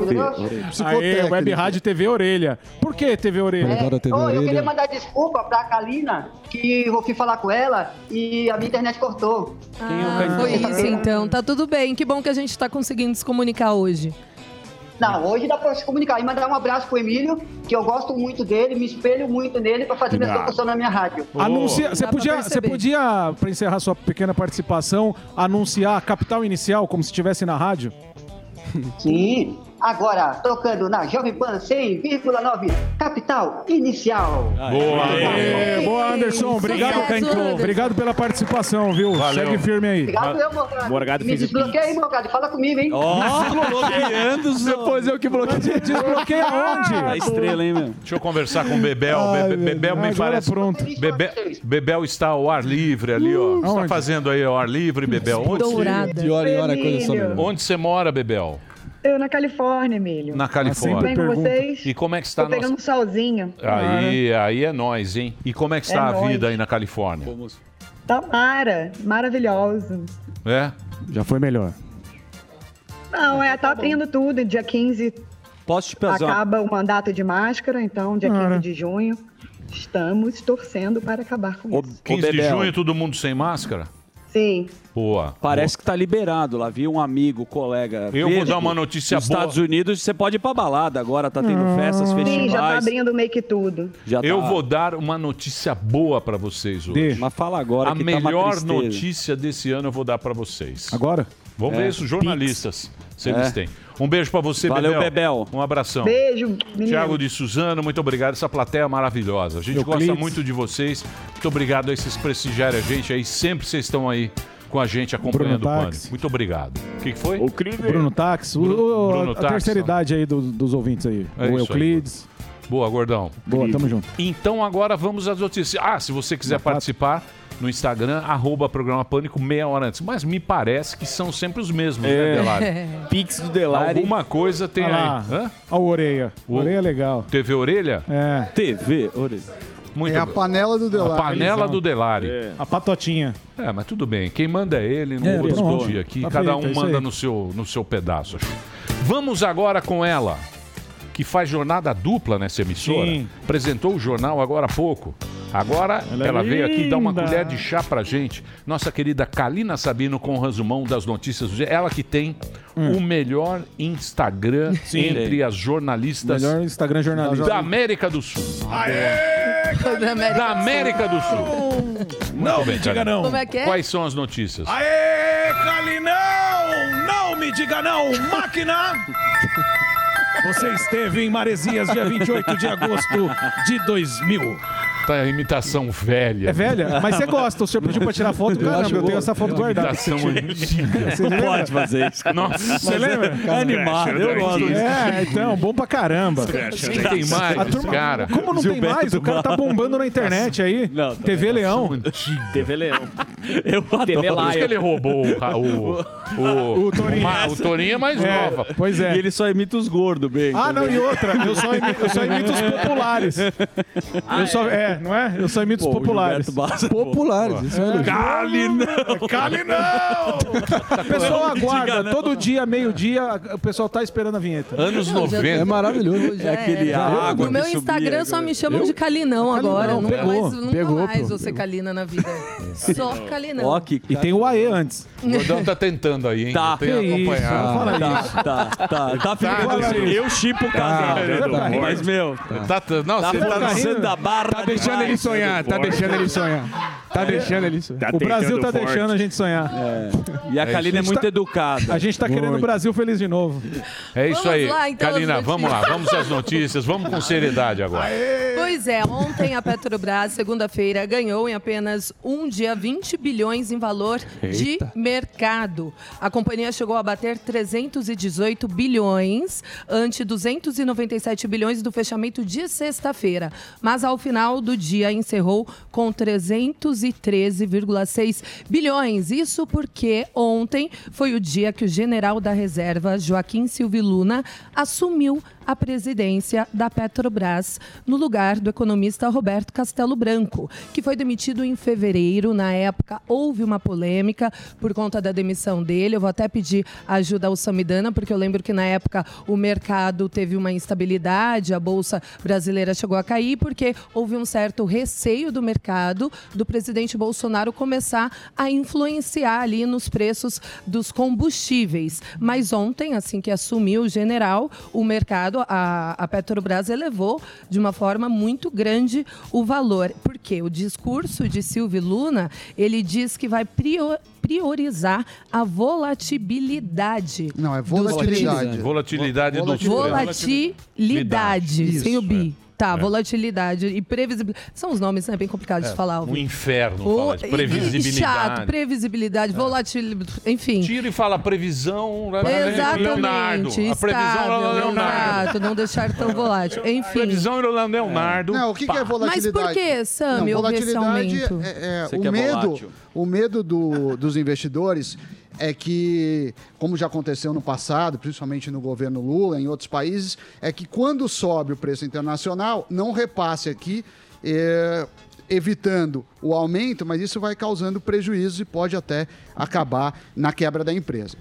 Aê. Web Rádio TV Orelha. Por que TV Orelha? Adoro a TV Ô, eu Orelha. queria mandar desculpa pra Kalina, que eu fui falar com ela e a minha internet cortou. Ah, foi isso então. Tá tudo bem. Que bom que a gente tá conseguindo se comunicar hoje. Não, hoje dá pra se comunicar. E mandar um abraço pro Emílio, que eu gosto muito dele, me espelho muito nele pra fazer minha locução na minha rádio. Anuncia, você podia, você podia, pra encerrar sua pequena participação, anunciar a capital inicial como se estivesse na rádio? Sim. Agora, tocando na Jovem Pan 100,9, capital inicial. Boa, Aê, boa Anderson. Obrigado, obrigado pela participação, viu? Valeu. Segue firme aí. Obrigado, meu Morgado. Morgado Me desbloqueia aí, Morgado. Fala comigo, hein? Depois eu que bloqueei. Desbloqueia onde? A estrela, hein, meu? Deixa eu conversar com o Bebel. Ai, Bebe- meu Bebel me parece. pronto. Bebe- Bebel está ao ar livre ali, ó. O que você fazendo aí ao ar livre, Bebel? Onde você- Dourada. De hora em hora a coisa só melhora. Onde você mora, Bebel? Eu na Califórnia, Emílio. Na Califórnia. Tudo bem com vocês? E como é que está Tô nossa... pegando um solzinho. Aí, aí é nós, hein? E como é que está É a nóis. vida aí na Califórnia? Tá mara, maravilhoso. É? Já foi melhor. Não, é, tá tendo tudo. Dia 15 Posso te uma... acaba o mandato de máscara, então dia Cara. 15 de junho estamos torcendo para acabar com isso. 15 de junho, todo mundo sem máscara? Sim. Boa. Parece que tá liberado lá. Vi um amigo, colega. Eu vou dar uma notícia nos boa. Estados Unidos você pode ir pra balada agora, tá tendo festas, festivais. Sim, já tá abrindo meio que tudo. Já Eu tá. vou dar uma notícia boa para vocês hoje. Mas fala agora A que tá uma melhor tristeza. notícia desse ano eu vou dar para vocês. Agora? Vamos É. ver os jornalistas, se É. têm. Um beijo para você, Valeu, Bebel. Bebel. Um abração. Beijo, menino. Tiago de Suzano, muito obrigado. Essa plateia é maravilhosa. A gente Euclides. gosta muito de vocês. Muito obrigado a esses prestigiarem a gente aí. Sempre vocês estão aí com a gente acompanhando o Bruno Pânico. Táxi. Muito obrigado. O que, que foi? Bruno Tax, o- o- Bruno a Tax, terceira ó. idade aí do- dos ouvintes aí. É o isso aí. Euclides. Boa, gordão. Boa, tamo junto. Então agora vamos às notícias. Ah, se você quiser participar no Instagram, arroba programa Pânico meia hora antes. Mas me parece que são sempre os mesmos, É. né, Delari? Pix do Delari. Alguma coisa tem Olha lá. aí. Hã? Olha o Orelha. O- Orelha é legal. TV Orelha? É. TV, orelha. Muito É a bem. panela do A Delari. panela do Delari. A patotinha. É, mas tudo bem. Quem manda é ele, não É, vou discutir aqui. Tá Cada feito, é um isso manda no seu, no seu pedaço. acho. Vamos agora com ela, que faz jornada dupla nessa emissora. Sim. Apresentou o jornal agora há pouco. Agora Ela ela, é veio aqui dar uma colher de chá pra gente. Nossa querida Kalina Sabino com o resumão das notícias do dia. Ela que tem o melhor Instagram Hum. Sim. entre as jornalistas Melhor Instagram jornalista. da América do Sul. Da América do Sul. Não bem, me diga não. Como é que é? Quais são as notícias? Aê, Calinão! Não me diga não, máquina! Você esteve em Maresias dia 28 de agosto de 2000. Tá a imitação velha. É velha? Mas você gosta, o senhor pediu pra tirar foto? Caramba, eu, tenho essa foto guardada. Imitação antiga. Você lembra? Pode fazer isso. Nossa. Você lembra? É animado, eu gosto. É, então, bom pra caramba. Quem tem mais, A turma- cara? Como não tem Gilberto mais? O cara tá bombando na internet aí. Não, tá TV Leão. TV Leão. Eu TV adoro. Por isso que ele roubou o, o, o, O Torinho. Ma- o Torinho é mais É, nova. pois é. E ele só imita os gordos, bem. Ah, não, e outra, eu só imito, eu só imito os populares. Eu só, é, não é? Eu só imito os Pô, o populares. Barça é Populares, isso é Cali não! Cali não! O pessoal aguarda, todo dia, meio-dia, o pessoal tá esperando a vinheta. Anos Não, já 90. É maravilhoso. Já É aquele era. água No meu Instagram só agora. me chamam de Calinão agora. Nunca pegou, mais, nunca pegou, mais pô. vou ser Calina na vida. Só Calinão. Ó, que E tem o AE antes. O Gordão tá tentando aí, hein? Tá. Eu tenho Que isso, fala Tá, isso. tá, tá. Tá ficando. fala isso. eu chipo o casal. tá rindo. Mas, meu, Tá, tá, não, tá você tá, forçando a barra. Tá deixando ele sonhar, tá deixando ele sonhar. Tá deixando ele sonhar. Tá O Brasil tá deixando a gente sonhar. E a É, Kalina é muito tá- educada. A gente tá querendo o Brasil feliz de novo. É isso Vamos aí. lá, então, Kalina, vamos lá, vamos às notícias, vamos com seriedade agora. Pois é, ontem a Petrobras, segunda-feira, ganhou em apenas um dia 20 bilhões em valor de mercado. A companhia chegou a bater 318 bilhões, ante 297 bilhões do fechamento de sexta-feira. Mas ao final do dia encerrou com 313,6 bilhões. Isso porque ontem foi o dia que o general da reserva, Joaquim Silvio Luna, assumiu a presidência da Petrobras no lugar do economista Roberto Castelo Branco, que foi demitido em fevereiro. Na época, houve uma polêmica por conta da demissão dele. Eu vou até pedir ajuda ao Samidana, porque eu lembro que na época o mercado teve uma instabilidade, a bolsa brasileira chegou a cair, porque houve um certo receio do mercado do presidente Bolsonaro começar a influenciar ali nos preços dos combustíveis. Mas ontem, assim que assumiu o general, o mercado a, a Petrobras elevou de uma forma muito grande o valor. Porque o discurso de Silvio Luna, ele diz que vai prio- priorizar a volatilidade. Não, é volatilidade. preços. Volatilidade do Volatilidade, Isso, sem o bi. Tá, É. volatilidade e previsibilidade. São os nomes né, bem complicados de falar. Um Alvin. inferno O- de e- previsibilidade. Chato, previsibilidade, volatilidade, enfim. Tira e fala previsão. Exatamente, Leonardo. A previsão estável, Leonardo. exato, não deixar tão volátil. Enfim. Previsão Leonardo. Não, o que, que é volatilidade? Mas por que, Sami, Não, volatilidade é, é, Você o que é medo, volátil. o medo do- dos investidores é que, como já aconteceu no passado, principalmente no governo Lula, em outros países, é que quando sobe o preço internacional, não repasse aqui, é, evitando o aumento, mas isso vai causando prejuízos e pode até acabar na quebra da empresa.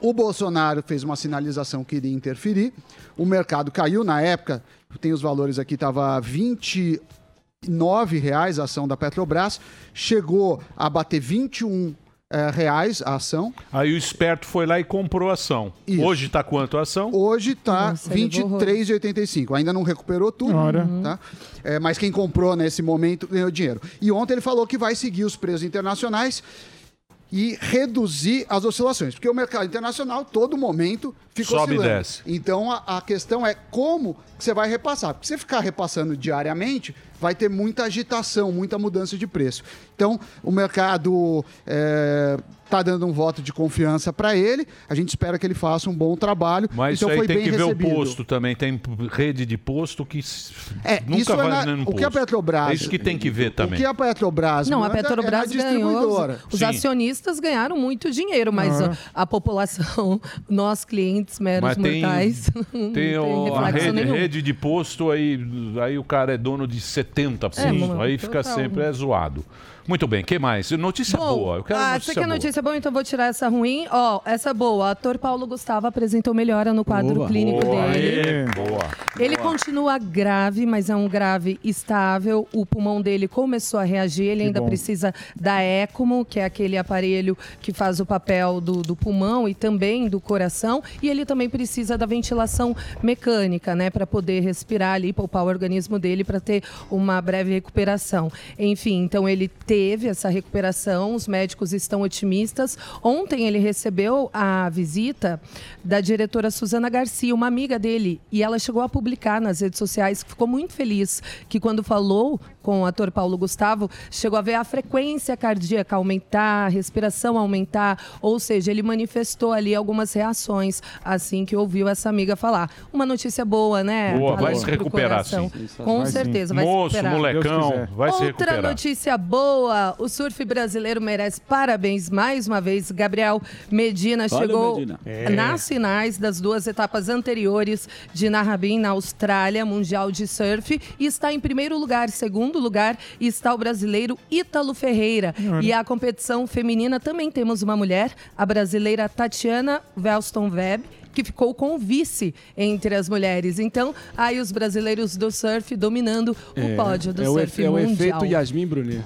O Bolsonaro fez uma sinalização que iria interferir. O mercado caiu na época, tem os valores aqui, estava 29 reais a ação da Petrobras, chegou a bater 21 eh, reais a ação. Aí o esperto foi lá e comprou a ação. Hoje tá quanto a ação? Hoje está Nossa, elevou 23,85. Ainda não recuperou tudo, Ora. tá? É, mas quem comprou nesse momento ganhou dinheiro. E ontem ele falou que vai seguir os preços internacionais e reduzir as oscilações, porque o mercado internacional todo momento fica Sobe e oscilando. desce. Então a, a questão é como você vai repassar, porque se você ficar repassando diariamente, vai ter muita agitação, muita mudança de preço. Então o mercado está dando um voto de confiança para ele. A gente espera que ele faça um bom trabalho. Mas então isso aí foi tem bem que recebido. ver o posto também. Tem rede de posto que É, nunca isso é vai na- no o que a. Petrobras- É isso que tem que ver O também. que a Petrobras Não, a é Petrobras na ganhou. Os, os acionistas ganharam muito dinheiro, mas Ah. a, a população, nós clientes meros Mas tem, mortais, não tem, o- a reflexo rede, nenhum. rede de posto, aí, aí o cara é dono de 70%. É, mano, aí fica total. sempre é zoado. Muito bem, que mais? Notícia boa. Eu quero Ah, notícia você quer boa. notícia boa? Então vou tirar essa ruim. Ó, essa boa. O ator Paulo Gustavo apresentou melhora no quadro Boa. clínico Boa, dele. aê, boa. Ele Boa. continua grave, mas é um grave estável. O pulmão dele começou a reagir. Ele Que ainda bom. precisa da ECMO, que é aquele aparelho que faz o papel do, do pulmão e também do coração. E ele também precisa da ventilação mecânica, né, para poder respirar ali, poupar o organismo dele para ter uma breve recuperação. Enfim, então ele teve essa recuperação. Os médicos estão otimistas. Ontem ele recebeu a visita da diretora Suzana Garcia, uma amiga dele, e ela chegou a publicar nas redes sociais que ficou muito feliz que quando falou com o ator Paulo Gustavo, chegou a ver a frequência cardíaca aumentar, a respiração aumentar, ou seja, ele manifestou ali algumas reações assim que ouviu essa amiga falar. Uma notícia boa, né? Boa, vai se recuperar, sim. Com Vai sim. certeza, vai Moço, se recuperar. molecão, vai se Outra recuperar. notícia boa, o surf brasileiro merece parabéns mais uma vez. Gabriel Medina Valeu, chegou Medina. É. nas finais das duas etapas anteriores de Narrabeen, na Austrália, Mundial de Surf, e está em primeiro lugar. Segundo lugar está o brasileiro Ítalo Ferreira. Olha. E a competição feminina também temos uma mulher, a brasileira Tatiana Welston Webb, que ficou com o vice entre as mulheres. Então, aí os brasileiros do surf dominando o pódio do é o, surf efe- é o mundial. efeito Yasmin Brunet.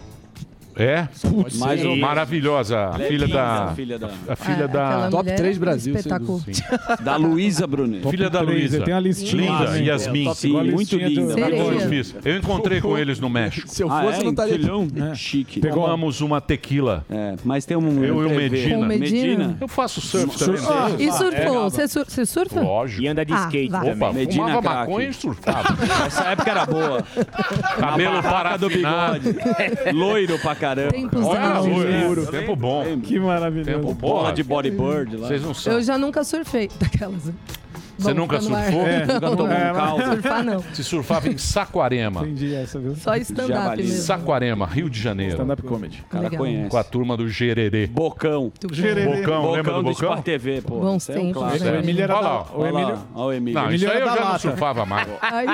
É? Putz, Mais ou- maravilhosa. A é filha da. a filha da- A filha É, da. Top mulher 3 é Brasil, espetáculo. Da Luísa Brunet. Filha da Luísa. tem a listinha. Linda, Yasmin. Sim, muito linda. Eu encontrei com eles no México. Se eu fosse, Ah, é? eu não estaria aqui. Filhão? É. Chique. Tomamos uma tequila. É, mas tem um. Eu e o. Medina. Medina? Eu faço surf também. Ah, E surfou? Você, sur- você surfa? Lógico. E anda de Ah, skate. Opa, Medina fumava maconha e surfava. Essa época era boa. Cabelo Na barraca do parafinado. bigode. Loiro pra caramba. Tempos Olha, áureos. loiro. Tempo bom. Que maravilhoso. Tempo Bola de bodyboard lá. Vocês não são. Eu já nunca surfei daquelas. Você Bom, nunca surfou? É, Nunca tomou É, um caldo. Surfar não. Se surfava em Saquarema. Entendi essa, viu? Só stand-up mesmo. Saquarema, Rio de Janeiro. Stand-up comedy. O cara Legal. conhece. Com a turma do Gererê. Bocão. Gererê. Bocão, lembra do do Bocão? Sport TV, pô. Bons Isso é um né? O Emílio era Olha lá, O Olha Emílio... olha o Emílio. Não, isso aí eu já não surfava mais.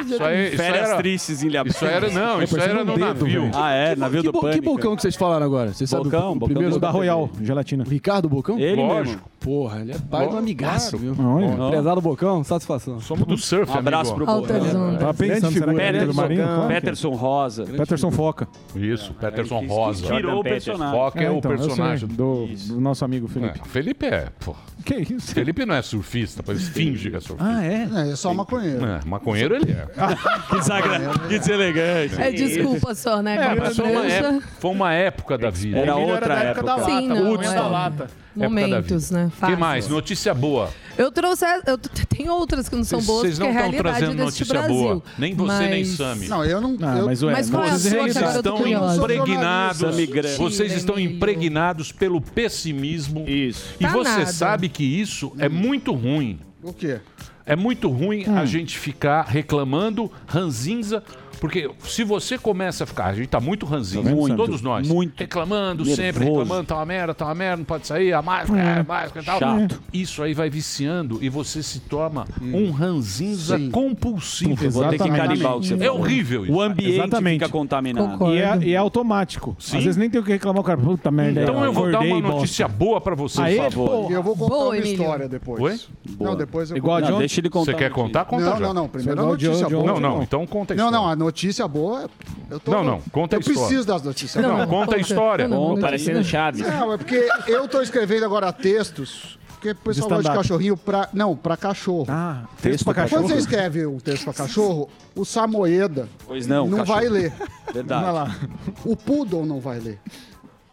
Isso aí, Férias era... tristes em Ilhabela. Isso era, não, isso era no navio. Ah, é? Navio Que, do bo- que Pânico. Bocão que vocês falaram agora? Você sabe Bocão, o Bocão primeiro do da Royal. Gelatina. Ricardo Bocão? Ele Lógico. mesmo. Porra, ele é pai do amigaço, viu? Ó. Prezado Bocão, Satisfação, satisfação. Somos do surf, Um abraço amigo. pro Boa. Tava pensando, será que é Peterson, do Marinho? Que é? Peterson Rosa. Peterson Foca. Isso, Peterson que- Rosa. que virou o personagem. Foca é, É, o então, eu sei, personagem. do, do nosso amigo Felipe. É, Felipe é. Pô. Que isso? Felipe não é surfista, mas finge que é surfista. Ah, é? É, é só maconheiro. É, maconheiro ele é. que, sagra... que deselegante. É desculpa só, né? É, mas foi uma, época, foi uma época da vida. Era outra época. época. da Sim, lata, não, é. Da Momentos, né? O que mais? Notícia boa. Eu trouxe. Eu tem outras que não são boas, vocês porque não é a estão realidade trazendo notícia Brasil. boa. Nem você, nem Mas- Sami. Não, eu não. Ah, eu, mas, ué, Mas qual é a Vocês tô estão impregnados. Vocês estão impregnados pelo pessimismo. Isso. E Tá você nada. sabe que isso é muito ruim. O quê? É muito ruim Hum. a gente ficar reclamando ranzinza. Porque se você começa a ficar, a gente tá muito ranzinza, Muito, todos nós, muito. reclamando Nervoso. sempre, reclamando, tá uma merda, tá uma merda, não pode sair, a máscara, é, a máscara e tal. Chato. Isso aí vai viciando e você se torna um ranzinza Sim. compulsivo. Vou ter que carimbar o que você É horrível isso. O ambiente Exatamente. fica contaminado. E é, e é automático. Sim. Às vezes nem tem o que reclamar o cara. Puta merda. Então eu vou dar uma bosta. notícia boa pra você, Aê, por favor. Eu vou contar Boa, uma história depois. Oi? Não, depois eu Igual a de Não, deixa ele contar. Você quer contar? Conta Não, já. não, não. Primeiro a de notícia boa. Não, não, então conta a Não, história. não, a notícia boa. Eu tô, Não, não, conta a Eu história. preciso das notícias Não, boas. conta a história. Não, não, Bom, não, parecendo não. Chaves. Não, é porque eu tô escrevendo agora textos. Porque o pessoal gosta de cachorrinho pra. Não, pra cachorro. Ah, texto texto pra Quando cachorro. você escreve um texto pra cachorro, o Samoeda Pois não, não cachorro. vai ler. Verdade. Vai lá. O Poodle não vai ler.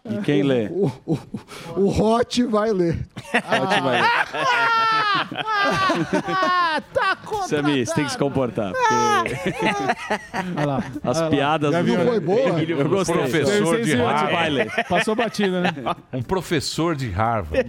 E quem lê? O, o, o Hot vai ler. Ótimo aí. tá Samir, você tem que se comportar. Porque Olha lá. as piadas Já do viu, né? Foi boa? Eu gostei. Professor de. Harvard. Passou batida, né? Um professor de Harvard.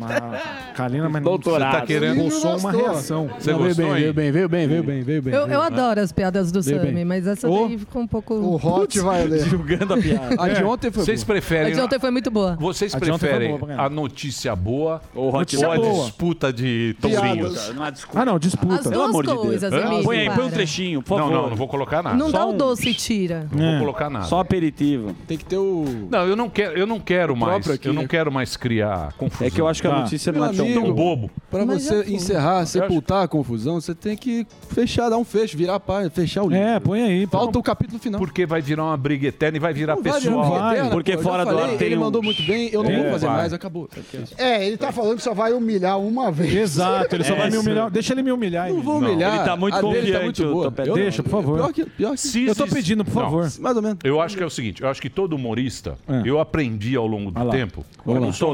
Kalina, mas Doutorado. Você tá querendo- Pulsou uma Gostou. reação. Você Não, veio gostou veio bem, veio bem, veio bem, veio bem. Eu, eu adoro as piadas do bem. mas essa daí ficou um pouco. O Hot vai ler. Julgando a piada. A de ontem foi Vocês boa. A preferem. de ontem foi muito boa. Vocês A de ontem foi preferem boa a notícia boa Ou Notícia ou a boa. disputa de tourinhos? Não. Ah, não, As disputa. Pelo duas amor de Deus. coisas, Hã? Emílio. Põe aí, põe um para. trechinho, por Não, favor. não, não vou colocar nada. Não dá Só o um- doce e tira. Não É. vou colocar nada. Só aperitivo. Tem que ter o. Não, eu não quero, eu não quero mais. aqui, eu não quero mais criar confusão. É que eu acho que a Tá. notícia não é tão tão bobo. Pra Mas você foi. encerrar, sepultar a confusão, você tem que fechar, dar um fecho, virar a página, fechar o livro. É, põe aí. Falta o capítulo final. Porque vai virar uma briga eterna e vai virar Não pessoal. porque fora do ar tem um- mandou muito bem, eu não É, vou fazer vai. mais, acabou. É, ele tá falando que só vai humilhar uma vez. Exato, ele só É, vai me sim. humilhar. Deixa ele me humilhar. Não vou humilhar. ele tá muito confiante, tá não- Deixa, por favor. Pior que, pior que Eu tô pedindo, por favor. mais ou menos. Eu acho que é o seguinte, eu acho que todo humorista, É. eu aprendi ao longo do tempo. Eu não sou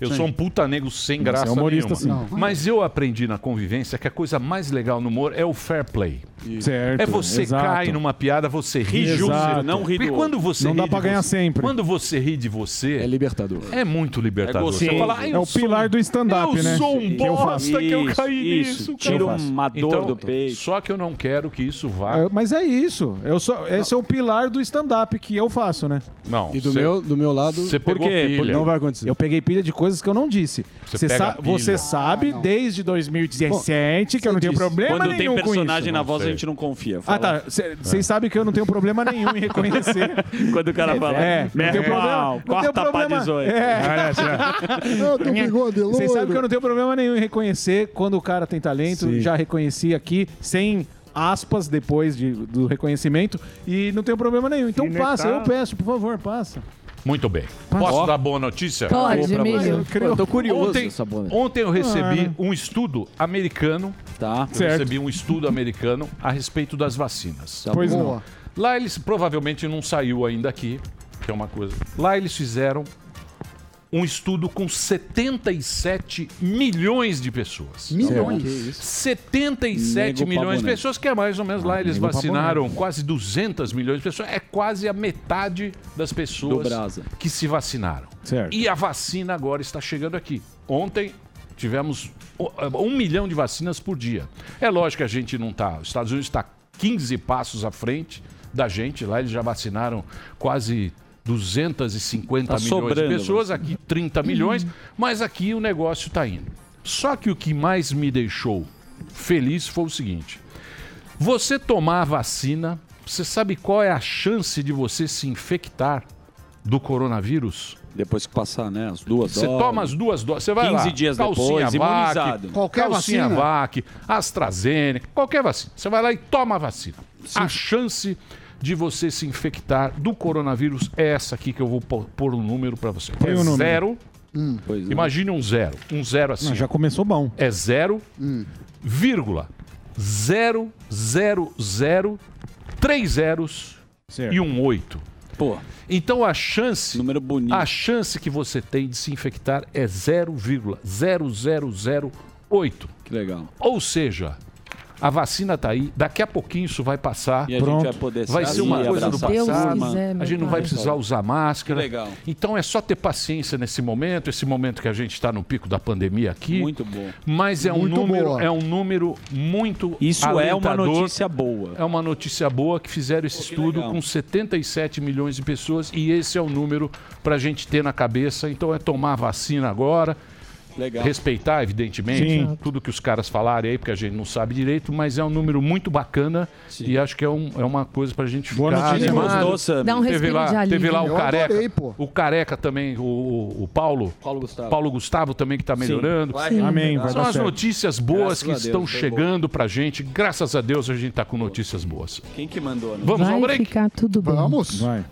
eu sou um puta nego sem Você graça é humorista, nenhuma. Mas eu aprendi na convivência que a coisa mais legal no humor é o fair play. Certo. É você exato. cai numa piada, você ri Exato. justo. não ri do Porque quando você Não ri dá pra ganhar você- sempre. Quando você ri de você, É libertador. é muito libertador. É você fala, "Ah, É eu o pilar um- do stand-up, eu né? sou um eu bosta que eu caí isso. nisso. Tira cara." uma dor Então, do peito. Só que eu não quero que isso vá. É, Mas é isso. Eu sou, esse é o pilar do stand-up que eu faço, né? Não. E do cê- meu, do meu lado, Você Por pegou quê? pilha. Porque não vai acontecer. Eu peguei pilha de coisas que eu não disse. Você Você, pega sa- pilha. você sabe desde 2017 que eu não tenho disse. problema Quando tem nenhum com personagem isso. na voz, a gente não confia. Ah, tá. Vocês sabem que eu não tenho problema nenhum em reconhecer. Quando o cara fala, É, não tem problema. Não tem problema. 18. É. Loiro. Vocês sabem que eu não tenho problema nenhum em reconhecer quando o cara tem talento. Sim. Já reconheci aqui, sem aspas depois de- do reconhecimento. E não tenho problema nenhum. Então passa, eu peço, por favor, passa. Muito bem. Posso dar boa notícia? Pode. Pô, eu tô curioso Ontem, ontem eu recebi um estudo americano. Tá. Eu Certo. recebi um estudo americano a respeito das vacinas. Pois não. Boa. Lá eles provavelmente não saiu ainda aqui, que é uma coisa. Lá eles fizeram um estudo com 77 milhões de pessoas. Milhões. 77 Nego milhões de pabonete. pessoas, que é mais ou menos lá eles nego vacinaram quase 200 milhões de pessoas. É quase a metade das pessoas que se vacinaram. Certo. E a vacina agora está chegando aqui. Ontem tivemos o- um milhão de vacinas por dia. É lógico que a gente não está. Os Estados Unidos está 15 passos à frente da gente. Lá eles já vacinaram quase 250 Tá milhões de sobrando pessoas, aqui 30 milhões, mas aqui o negócio está indo. Só que o que mais me deixou feliz foi o seguinte: você tomar a vacina, você sabe qual é a chance de você se infectar do coronavírus? Depois que passar, né? As duas Você doses. toma as duas doses. Você vai 15 lá. dias calcinha depois, VAC, imunizado. Qualquer calcinha vacina? VAC, AstraZeneca, qualquer vacina. Você vai lá e toma a vacina. A chance de você se infectar do coronavírus é essa aqui que eu vou pôr um número para você. É número. zero. Pois é. Imagine um zero. Um zero assim. Não, já começou bom. É zero, vírgula, zero, zero, zero, três zeros e um oito. Pô. Então a chance, Número bonito. a chance que você tem de se infectar é 0,0008. Que legal. Ou seja, a vacina tá aí, daqui a pouquinho isso vai passar. E a gente vai poder Vai ser uma coisa do Deus passado. a gente não vai precisar usar máscara. Legal. Então é só ter paciência nesse momento, esse momento que a gente está no pico da pandemia aqui. Muito bom. Mas é um Muito número, boa. é um número muito Isso é uma alentador. notícia boa. É uma notícia boa que fizeram esse que estudo legal. com 77 milhões de pessoas e esse é o número para a gente ter na cabeça. Então é tomar a vacina agora. Legal. Respeitar, evidentemente, Sim. tudo que os caras falarem aí, porque a gente não sabe direito, mas é um número muito bacana e acho que é, um- é uma coisa pra gente Boa ficar notícia. animado. Dá um Teve lá, de teve lá o Eu Careca, adorei, pô. o Careca também, o, o- o Paulo, Paulo Gustavo. Paulo Gustavo também que está melhorando. Amém, vai São as certo. notícias boas Graças que Deus, estão chegando pra gente. Graças a Deus a gente tá com notícias boas. Quem que mandou? a notícia? Vamos ao Vai break? ficar tudo bem. Vamos? Vai.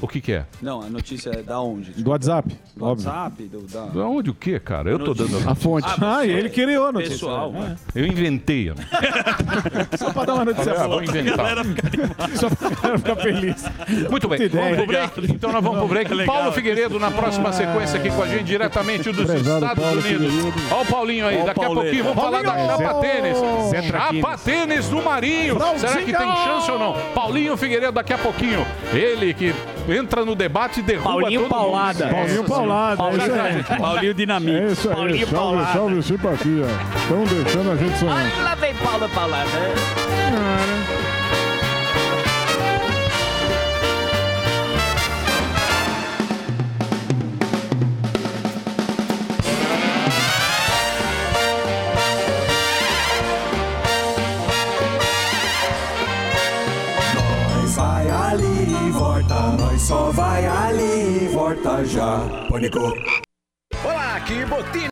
O que que é? Não, a notícia é da onde? Do WhatsApp, Do óbvio. WhatsApp? Do, da... Da onde o quê, cara? Eu tô dando A fonte. Ah, ele criou a notícia. Pessoal, vai. Eu inventei. ó. Só pra dar uma notícia Ah, boa. vou inventar. Só pra galera ficar feliz. Muito bem, vamos break? Então nós vamos pro break. Paulo Figueiredo na próxima sequência aqui com a gente, diretamente dos Prezado Estados Paulo Unidos. Figueiredo. Olha o Paulinho aí, daqui a pouquinho vamos falar da Paulinho! Chapa Tênis. Chapa Tênis do Marinho. Será que tem chance ou não? Paulinho Figueiredo daqui a pouquinho. Ele que entra no debate e derruba Paulinho todo Paulada. mundo. Paulinho Paulada, é isso aí. Paulinho Dinamite. É isso aí, Paulinho salve, Paulada. salve simpatia. Estão deixando a gente sonhar. Olha, lá vem Paulo Paulada. Nós vai ali e volta, nós só vai ali e volta já. Pânico. Olá, aqui Botini.